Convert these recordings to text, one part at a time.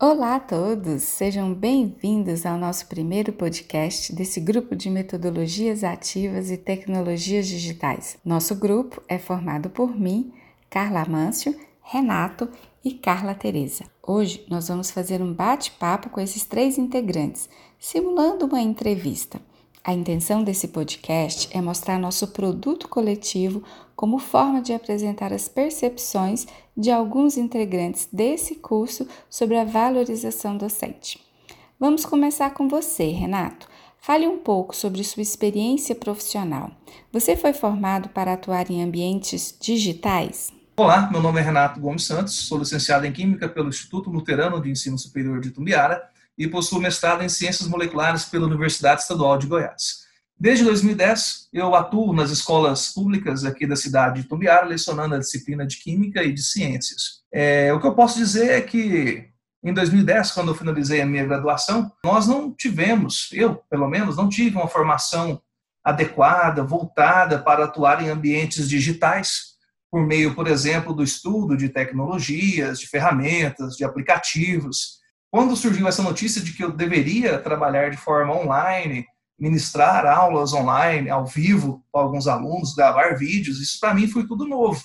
Olá a todos, sejam bem-vindos ao nosso primeiro podcast desse grupo de metodologias ativas e tecnologias digitais. Nosso grupo é formado por mim, Carla Amâncio, Renato e Carla Teresa. Hoje nós vamos fazer um bate-papo com esses três integrantes, simulando uma entrevista. A intenção desse podcast é mostrar nosso produto coletivo como forma de apresentar as percepções de alguns integrantes desse curso sobre a valorização docente. Vamos começar com você, Renato. Fale um pouco sobre sua experiência profissional. Você foi formado para atuar em ambientes digitais? Olá, meu nome é Renato Gomes Santos, sou licenciado em Química pelo Instituto Luterano de Ensino Superior de Tumbiara e possuo mestrado em Ciências Moleculares pela Universidade Estadual de Goiás. Desde 2010, eu atuo nas escolas públicas aqui da cidade de Tumbiara, lecionando a disciplina de Química e de Ciências. É, o que eu posso dizer é que, em 2010, quando eu finalizei a minha graduação, nós não tivemos, eu, pelo menos, não tive uma formação adequada, voltada para atuar em ambientes digitais, por meio, por exemplo, do estudo de tecnologias, de ferramentas, de aplicativos, quando surgiu essa notícia de que eu deveria trabalhar de forma online, ministrar aulas online, ao vivo, para alguns alunos, gravar vídeos, isso para mim foi tudo novo.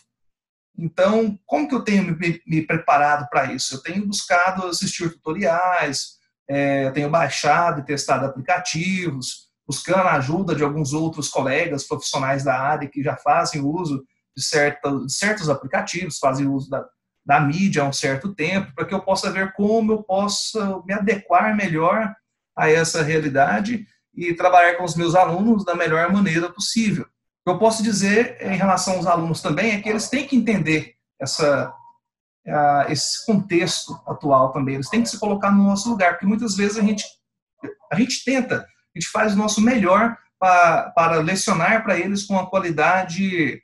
Então, como que eu tenho me, me preparado para isso? Eu tenho buscado assistir tutoriais, é, tenho baixado e testado aplicativos, buscando a ajuda de alguns outros colegas profissionais da área que já fazem uso de, certa, de certos aplicativos, fazem uso da, da mídia há um certo tempo, para que eu possa ver como eu possa me adequar melhor a essa realidade e trabalhar com os meus alunos da melhor maneira possível. O que eu posso dizer em relação aos alunos também é que eles têm que entender essa, esse contexto atual também, eles têm que se colocar no nosso lugar, porque muitas vezes a gente, a gente tenta, a gente faz o nosso melhor para, para lecionar para eles com uma qualidade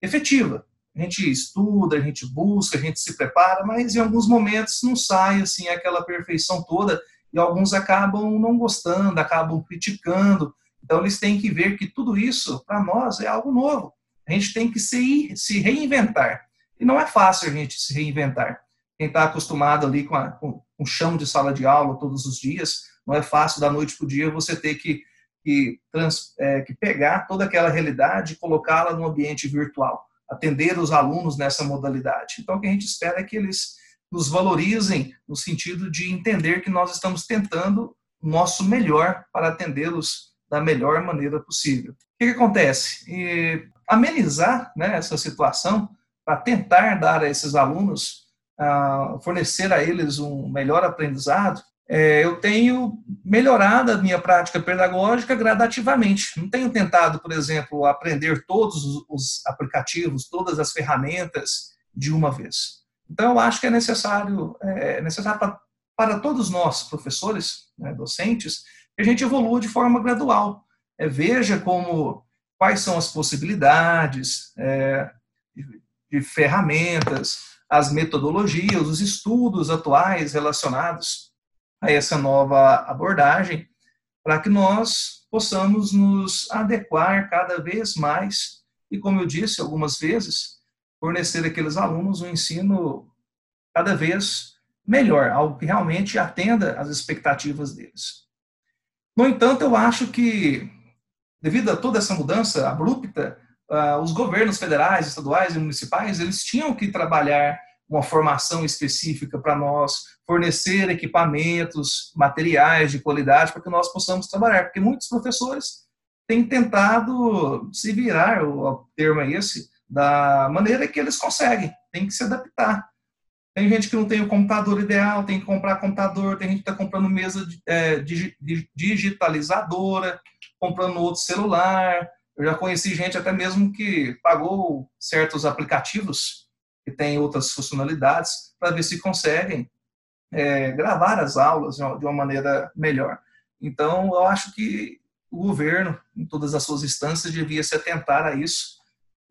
efetiva, a gente estuda, a gente busca, a gente se prepara, mas em alguns momentos não sai assim aquela perfeição toda e alguns acabam não gostando, acabam criticando. Então eles têm que ver que tudo isso para nós é algo novo. A gente tem que se, se reinventar. E não é fácil a gente se reinventar. Quem está acostumado ali com, a, com um chão de sala de aula todos os dias, não é fácil da noite para o dia você ter que, que, trans, é, que pegar toda aquela realidade e colocá-la no ambiente virtual atender os alunos nessa modalidade. Então, o que a gente espera é que eles nos valorizem no sentido de entender que nós estamos tentando o nosso melhor para atendê-los da melhor maneira possível. O que, que acontece? E amenizar né, essa situação para tentar dar a esses alunos, uh, fornecer a eles um melhor aprendizado, é, eu tenho melhorado a minha prática pedagógica gradativamente. Não tenho tentado, por exemplo, aprender todos os aplicativos, todas as ferramentas de uma vez. Então, eu acho que é necessário, é necessário para, para todos nós, professores, né, docentes, que a gente evolua de forma gradual. É, veja como quais são as possibilidades é, de, de ferramentas, as metodologias, os estudos atuais relacionados a essa nova abordagem, para que nós possamos nos adequar cada vez mais e, como eu disse algumas vezes, fornecer àqueles alunos um ensino cada vez melhor, algo que realmente atenda às expectativas deles. No entanto, eu acho que, devido a toda essa mudança abrupta, uh, os governos federais, estaduais e municipais, eles tinham que trabalhar uma formação específica para nós, fornecer equipamentos, materiais de qualidade para que nós possamos trabalhar, porque muitos professores têm tentado se virar, o termo é esse, da maneira que eles conseguem, tem que se adaptar. Tem gente que não tem o computador ideal, tem que comprar computador, tem gente que está comprando mesa é, digitalizadora, comprando outro celular. Eu já conheci gente até mesmo que pagou certos aplicativos que têm outras funcionalidades para ver se conseguem é, gravar as aulas de uma maneira melhor. Então, eu acho que o governo, em todas as suas instâncias, devia se atentar a isso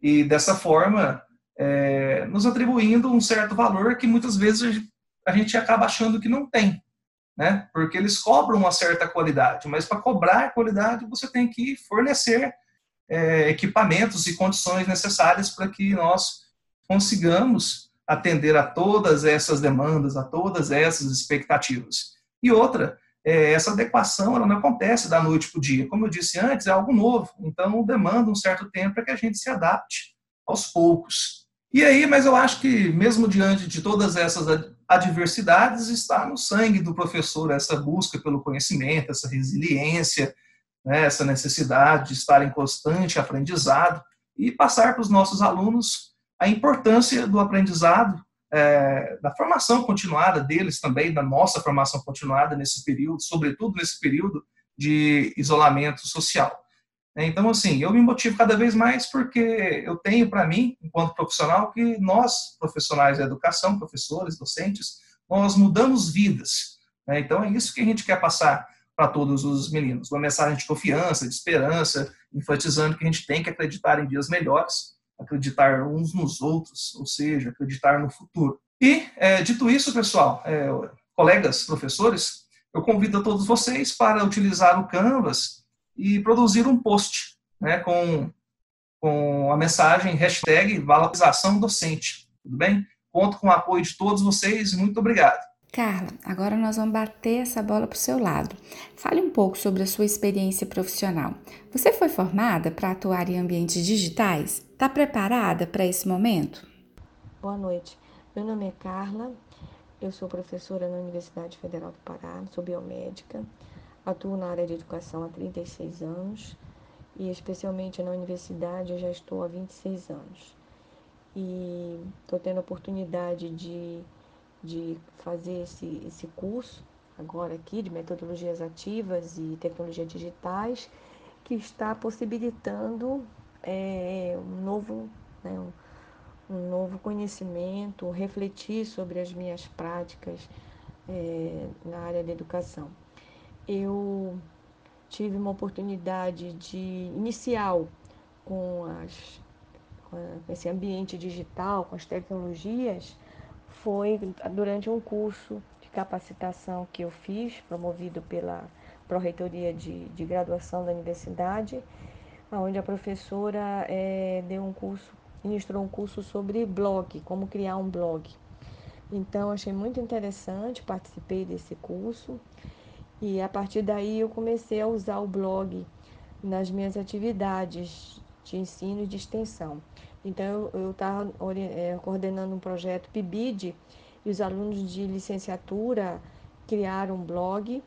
e, dessa forma, é, nos atribuindo um certo valor que muitas vezes a gente acaba achando que não tem, né? Porque eles cobram uma certa qualidade, mas para cobrar qualidade você tem que fornecer é, equipamentos e condições necessárias para que nós consigamos atender a todas essas demandas, a todas essas expectativas. E outra, é, essa adequação ela não acontece da noite para o dia. Como eu disse antes, é algo novo, então demanda um certo tempo para que a gente se adapte aos poucos. E aí, mas eu acho que mesmo diante de todas essas adversidades, está no sangue do professor essa busca pelo conhecimento, essa resiliência, né, essa necessidade de estar em constante aprendizado e passar para os nossos alunos a importância do aprendizado, é, da formação continuada deles também, da nossa formação continuada nesse período, sobretudo nesse período de isolamento social. Então, assim, eu me motivo cada vez mais porque eu tenho para mim, enquanto profissional, que nós, profissionais da educação, professores, docentes, nós mudamos vidas. Né? Então, é isso que a gente quer passar para todos os meninos. Uma mensagem de confiança, de esperança, enfatizando que a gente tem que acreditar em dias melhores, acreditar uns nos outros, ou seja, acreditar no futuro. E, é, dito isso, pessoal, é, colegas, professores, eu convido a todos vocês para utilizar o Canvas e produzir um post né, com, com a mensagem hashtag valorização docente. Tudo bem? Conto com o apoio de todos vocês. Muito obrigado. Carla, agora nós vamos bater essa bola para o seu lado. Fale um pouco sobre a sua experiência profissional. Você foi formada para atuar em ambientes digitais? Está preparada para esse momento? Boa noite. Meu nome é Carla, eu sou professora na Universidade Federal do Pará, sou biomédica. Atuo na área de educação há 36 anos e, especialmente na universidade, eu já estou há 26 anos. E estou tendo a oportunidade de, de fazer esse, esse curso agora aqui de metodologias ativas e tecnologias digitais, que está possibilitando é, um novo. Né, um, um novo conhecimento, refletir sobre as minhas práticas é, na área da educação eu tive uma oportunidade de inicial com, as, com esse ambiente digital, com as tecnologias, foi durante um curso de capacitação que eu fiz, promovido pela Pró-Reitoria de, de Graduação da Universidade, onde a professora é, deu um curso, ministrou um curso sobre blog, como criar um blog. Então, achei muito interessante, participei desse curso e a partir daí eu comecei a usar o blog nas minhas atividades de ensino e de extensão. Então eu estava é, coordenando um projeto PIBID e os alunos de licenciatura criaram um blog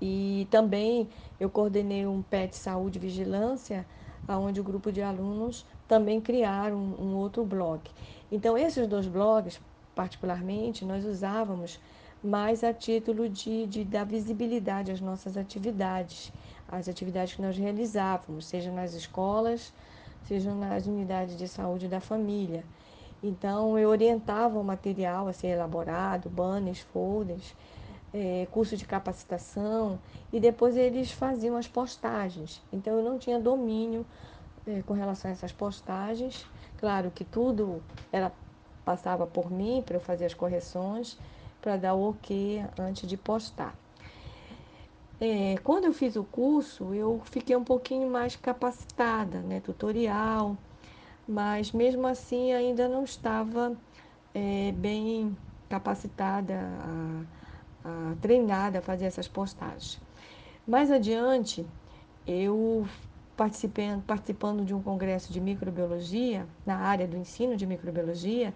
e também eu coordenei um PET Saúde e Vigilância, onde o grupo de alunos também criaram um, um outro blog. Então esses dois blogs, particularmente, nós usávamos mas a título de, de dar visibilidade às nossas atividades, às atividades que nós realizávamos, seja nas escolas, seja nas unidades de saúde da família. Então, eu orientava o material a ser elaborado, banners, folders, é, curso de capacitação, e depois eles faziam as postagens. Então, eu não tinha domínio é, com relação a essas postagens. Claro que tudo era, passava por mim para eu fazer as correções, para dar o ok antes de postar. É, quando eu fiz o curso, eu fiquei um pouquinho mais capacitada, né, tutorial, mas mesmo assim ainda não estava é, bem capacitada, a, a, treinada a fazer essas postagens. Mais adiante, eu participando, participando de um congresso de microbiologia, na área do ensino de microbiologia,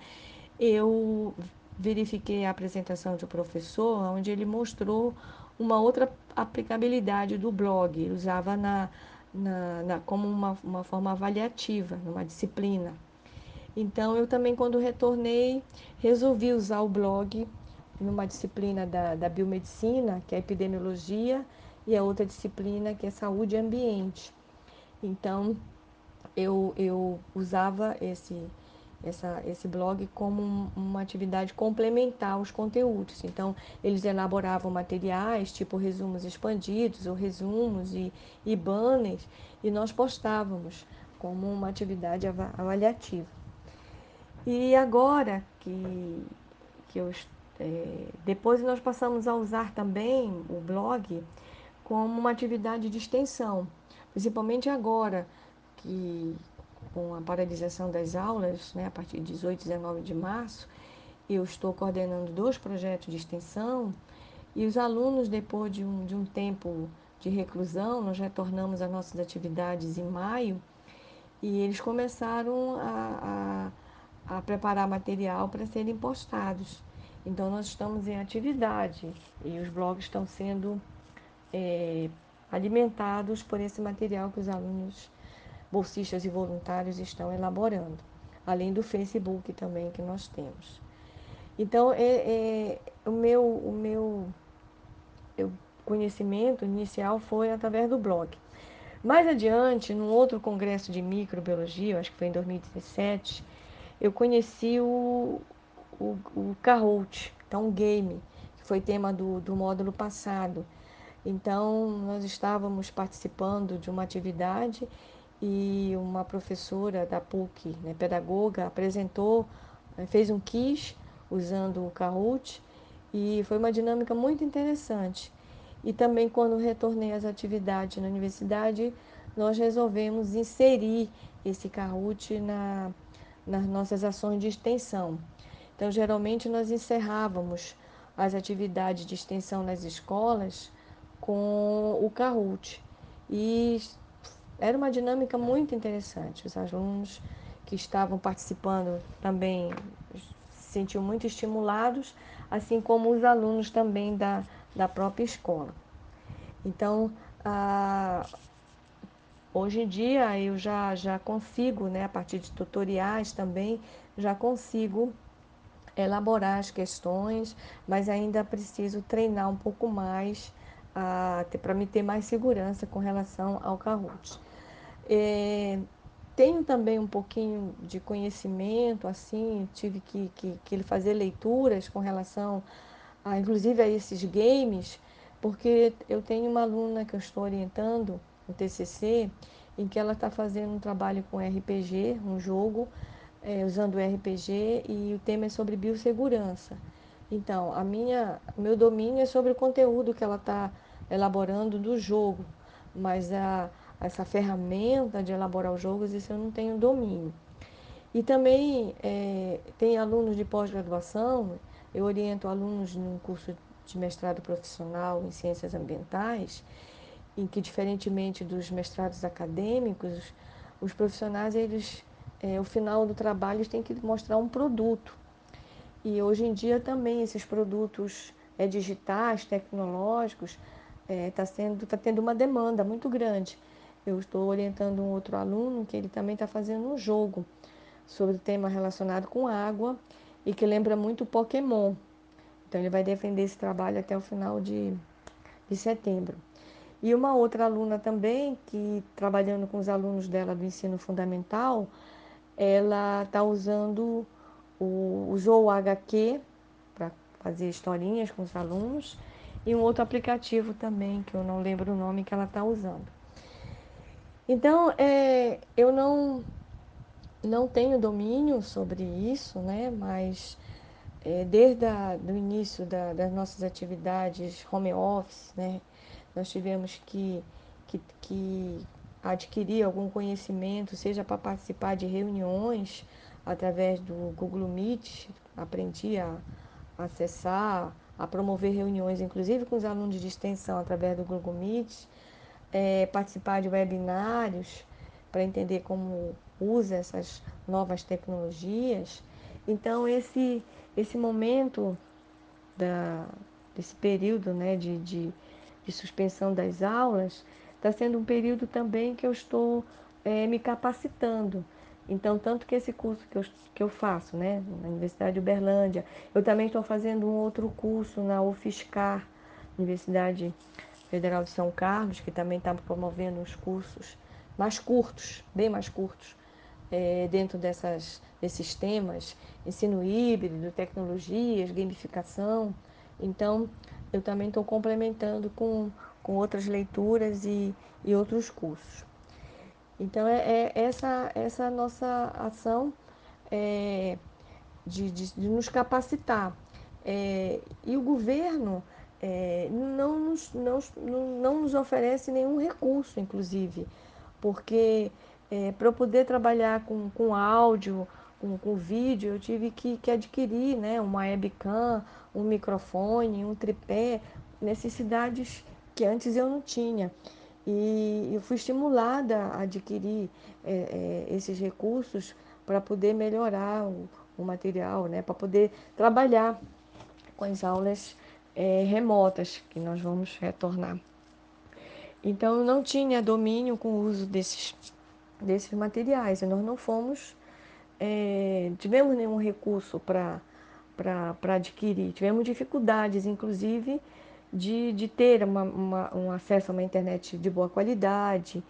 eu verifiquei a apresentação de um professor, onde ele mostrou uma outra aplicabilidade do blog. Ele usava na, na, na, como uma, uma forma avaliativa, numa disciplina. Então, eu também, quando retornei, resolvi usar o blog numa disciplina da, da biomedicina, que é epidemiologia, e a outra disciplina que é saúde e ambiente. Então, eu, eu usava esse, essa, esse blog como um, uma atividade complementar aos conteúdos. Então, eles elaboravam materiais, tipo resumos expandidos, ou resumos e, e banners, e nós postávamos como uma atividade avaliativa. E agora que, que eu, é, depois nós passamos a usar também o blog como uma atividade de extensão, principalmente agora que com a paralisação das aulas, né, a partir de 18 e 19 de março, eu estou coordenando dois projetos de extensão e os alunos, depois de um, de um tempo de reclusão, nós retornamos às nossas atividades em maio e eles começaram a, a, a preparar material para serem postados. Então, nós estamos em atividade e os blogs estão sendo é, alimentados por esse material que os alunos bolsistas e voluntários estão elaborando, além do Facebook também que nós temos. Então, é, é o meu, o meu eu, conhecimento inicial foi através do blog. Mais adiante, num outro congresso de microbiologia, acho que foi em 2017, eu conheci o, o, o Kahoot, então um game, que foi tema do, do módulo passado. Então, nós estávamos participando de uma atividade e uma professora da PUC, né, pedagoga, apresentou, né, fez um quiz usando o Kahoot e foi uma dinâmica muito interessante. E também quando retornei às atividades na universidade, nós resolvemos inserir esse Kahoot na, nas nossas ações de extensão. Então, geralmente nós encerrávamos as atividades de extensão nas escolas com o Kahoot. E era uma dinâmica muito interessante. Os alunos que estavam participando também se sentiam muito estimulados, assim como os alunos também da, da própria escola. Então, hoje em dia eu já, já consigo, né, a partir de tutoriais também, já consigo elaborar as questões, mas ainda preciso treinar um pouco mais para me ter mais segurança com relação ao Kahoot. É, tenho também um pouquinho de conhecimento, assim, tive que, que, que fazer leituras com relação, a, inclusive, a esses games, porque eu tenho uma aluna que eu estou orientando no TCC, em que ela está fazendo um trabalho com RPG, um jogo, é, usando o RPG, e o tema é sobre biossegurança. Então, a minha, meu domínio é sobre o conteúdo que ela está elaborando do jogo, mas a essa ferramenta de elaborar os jogos, isso eu não tenho domínio. E também é, tem alunos de pós-graduação, eu oriento alunos num curso de mestrado profissional em ciências ambientais, em que, diferentemente dos mestrados acadêmicos, os profissionais, eles, é, ao final do trabalho, eles têm que mostrar um produto. E hoje em dia também esses produtos é, digitais, tecnológicos, está é, tá tá tendo uma demanda muito grande. Eu estou orientando um outro aluno que ele também está fazendo um jogo sobre o tema relacionado com água e que lembra muito Pokémon. Então ele vai defender esse trabalho até o final de, de setembro. E uma outra aluna também, que trabalhando com os alunos dela do ensino fundamental, ela está usando o, usou o HQ para fazer historinhas com os alunos e um outro aplicativo também, que eu não lembro o nome que ela está usando. Então, é, eu não, não tenho domínio sobre isso, né? mas é, desde o início da, das nossas atividades home office, né? nós tivemos que, que, que adquirir algum conhecimento, seja para participar de reuniões através do Google Meet, aprendi a acessar, a promover reuniões, inclusive com os alunos de extensão através do Google Meet é, participar de webinários para entender como usa essas novas tecnologias. Então, esse, esse momento da, desse período né, de, de, de suspensão das aulas está sendo um período também que eu estou é, me capacitando. Então, tanto que esse curso que eu, que eu faço né, na Universidade de Uberlândia, eu também estou fazendo um outro curso na UFSCar, Universidade Federal de São Carlos, que também está promovendo uns cursos mais curtos, bem mais curtos, é, dentro dessas, desses temas, ensino híbrido, tecnologias, gamificação. Então, eu também estou complementando com, com outras leituras e, e outros cursos. Então, é, é essa, essa nossa ação é, de, de, de, nos capacitar. É, e o governo é, não, nos, não, não nos oferece nenhum recurso, inclusive, porque É, Para eu poder trabalhar com, com áudio, com, com vídeo, eu tive que, que adquirir né, uma webcam, um microfone, um tripé, necessidades que antes eu não tinha. E eu fui estimulada a adquirir é, é, esses recursos para poder melhorar o, o material, né, para poder trabalhar com as aulas é, remotas que nós vamos retornar. Então, eu não tinha domínio com o uso desses, desses materiais, e nós não fomos, é, tivemos nenhum recurso para adquirir, tivemos dificuldades, inclusive, de, de ter uma, uma, um acesso a uma internet de boa qualidade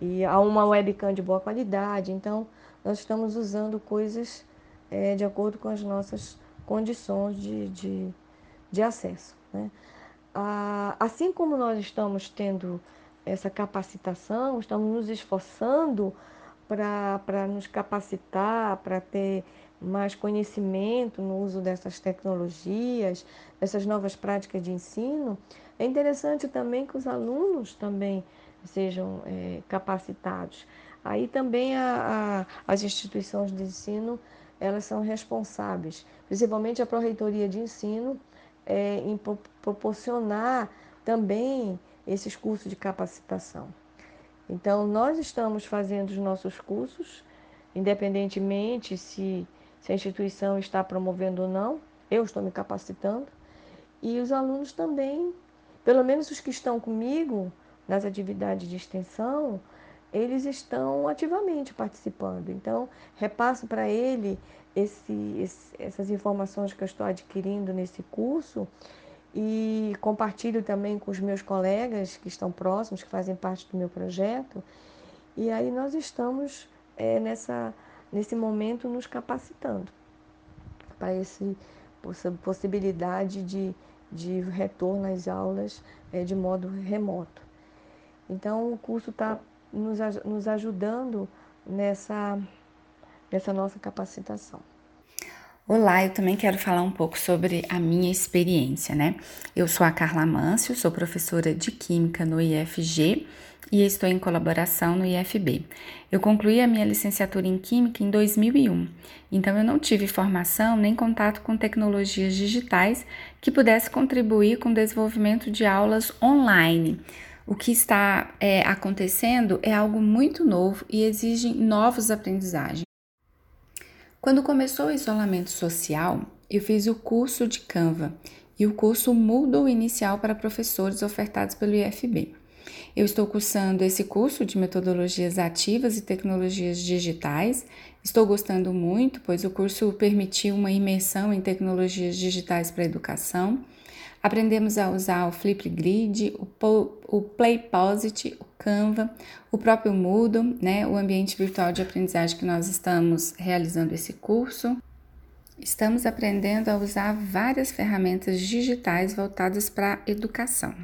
e a uma webcam de boa qualidade. Então, nós estamos usando coisas é, de acordo com as nossas condições de, de, de acesso. Né? Ah, assim como nós estamos tendo essa capacitação, estamos nos esforçando para nos capacitar, para ter mais conhecimento no uso dessas tecnologias, dessas novas práticas de ensino, é interessante também que os alunos também sejam é, capacitados. Aí também a, a, as instituições de ensino elas são responsáveis, principalmente a Pró-Reitoria de Ensino, é, em proporcionar também esses cursos de capacitação. Então, nós estamos fazendo os nossos cursos, independentemente se, se a instituição está promovendo ou não, eu estou me capacitando, e os alunos também, pelo menos os que estão comigo nas atividades de extensão, eles estão ativamente participando. Então, repasso para ele esse, esse, essas informações que eu estou adquirindo nesse curso e compartilho também com os meus colegas que estão próximos, que fazem parte do meu projeto. E aí nós estamos é, nessa, nesse momento nos capacitando para essa possibilidade de, de retorno às aulas é, de modo remoto. Então o curso está nos, nos ajudando nessa, nessa nossa capacitação. Olá, eu também quero falar um pouco sobre a minha experiência, né? Eu sou a Carla Mâncio, sou professora de Química no IFG e estou em colaboração no IFB. Eu concluí a minha licenciatura em Química em 2001, então eu não tive formação nem contato com tecnologias digitais que pudesse contribuir com o desenvolvimento de aulas online. O que está é, acontecendo é algo muito novo e exige novos aprendizagens. Quando começou o isolamento social, eu fiz o curso de Canva e o curso Moodle inicial para professores ofertados pelo IFB. Eu estou cursando esse curso de metodologias ativas e tecnologias digitais. Estou gostando muito, pois o curso permitiu uma imersão em tecnologias digitais para a educação. Aprendemos a usar o Flipgrid, o, PlayPosit, o Canva, o próprio Moodle, né, o ambiente virtual de aprendizagem que nós estamos realizando esse curso. Estamos aprendendo a usar várias ferramentas digitais voltadas para a educação.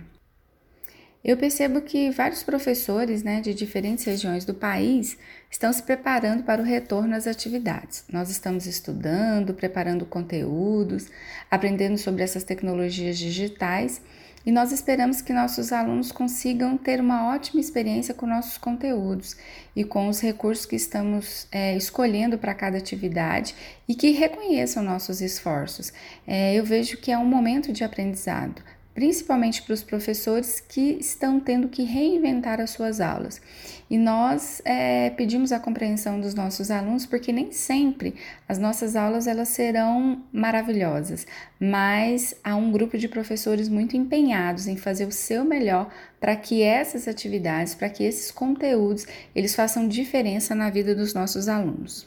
Eu percebo que vários professores né, de diferentes regiões do país estão se preparando para o retorno às atividades. Nós estamos estudando, preparando conteúdos, aprendendo sobre essas tecnologias digitais e nós esperamos que nossos alunos consigam ter uma ótima experiência com nossos conteúdos e com os recursos que estamos é, escolhendo para cada atividade e que reconheçam nossos esforços. É, eu vejo que é um momento de aprendizado principalmente para os professores que estão tendo que reinventar as suas aulas. E nós é, pedimos a compreensão dos nossos alunos, porque nem sempre as nossas aulas elas serão maravilhosas, mas há um grupo de professores muito empenhados em fazer o seu melhor para que essas atividades, para que esses conteúdos, eles façam diferença na vida dos nossos alunos.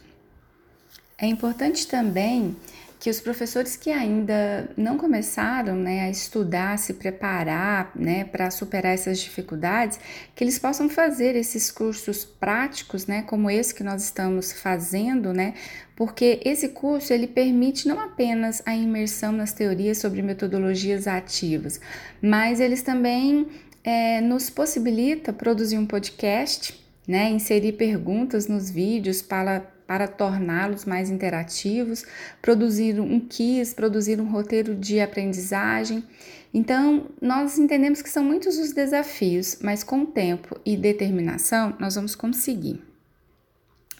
É importante também que os professores que ainda não começaram né, a estudar, se preparar né, para superar essas dificuldades, que eles possam fazer esses cursos práticos, né, como esse que nós estamos fazendo, né, porque esse curso ele permite não apenas a imersão nas teorias sobre metodologias ativas, mas eles também é, nos possibilita produzir um podcast, né, inserir perguntas nos vídeos para para torná-los mais interativos, produzir um quiz, produzir um roteiro de aprendizagem. Então, nós entendemos que são muitos os desafios, mas com tempo e determinação nós vamos conseguir.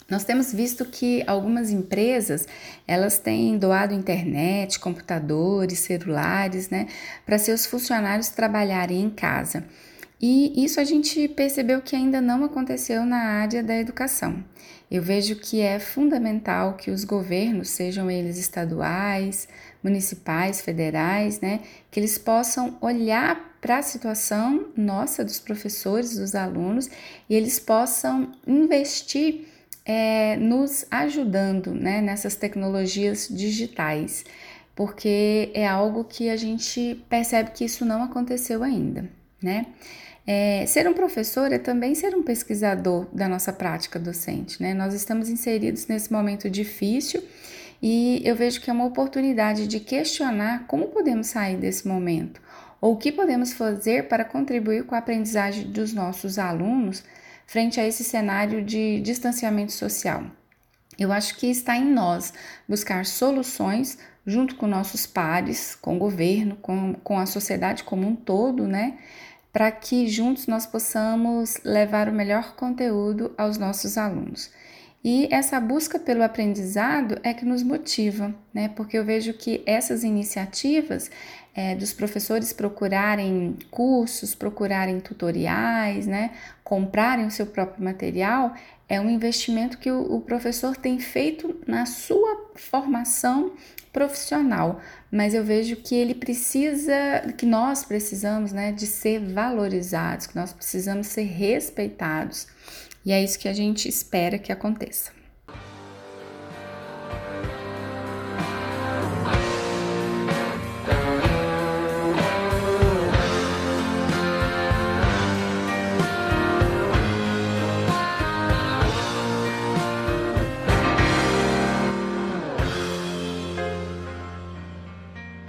Nós temos visto que algumas empresas elas têm doado internet, computadores, celulares, né, para seus funcionários trabalharem em casa. E isso a gente percebeu que ainda não aconteceu na área da educação. Eu vejo que é fundamental que os governos, sejam eles estaduais, municipais, federais, né, que eles possam olhar para a situação nossa dos professores, dos alunos, e eles possam investir é, nos ajudando né, nessas tecnologias digitais, porque é algo que a gente percebe que isso não aconteceu ainda, né? É, ser um professor é também ser um pesquisador da nossa prática docente, né? Nós estamos inseridos nesse momento difícil e eu vejo que é uma oportunidade de questionar como podemos sair desse momento ou o que podemos fazer para contribuir com a aprendizagem dos nossos alunos frente a esse cenário de distanciamento social. Eu acho que está em nós buscar soluções junto com nossos pares, com o governo, com, com a sociedade como um todo, né? Para que juntos nós possamos levar o melhor conteúdo aos nossos alunos. E essa busca pelo aprendizado é que nos motiva, né? Porque eu vejo que essas iniciativas é, dos professores procurarem cursos, procurarem tutoriais, né, comprarem o seu próprio material, é um investimento que o, o professor tem feito na sua formação profissional, mas eu vejo que ele precisa, que nós precisamos, né, de ser valorizados, que nós precisamos ser respeitados. E é isso que a gente espera que aconteça.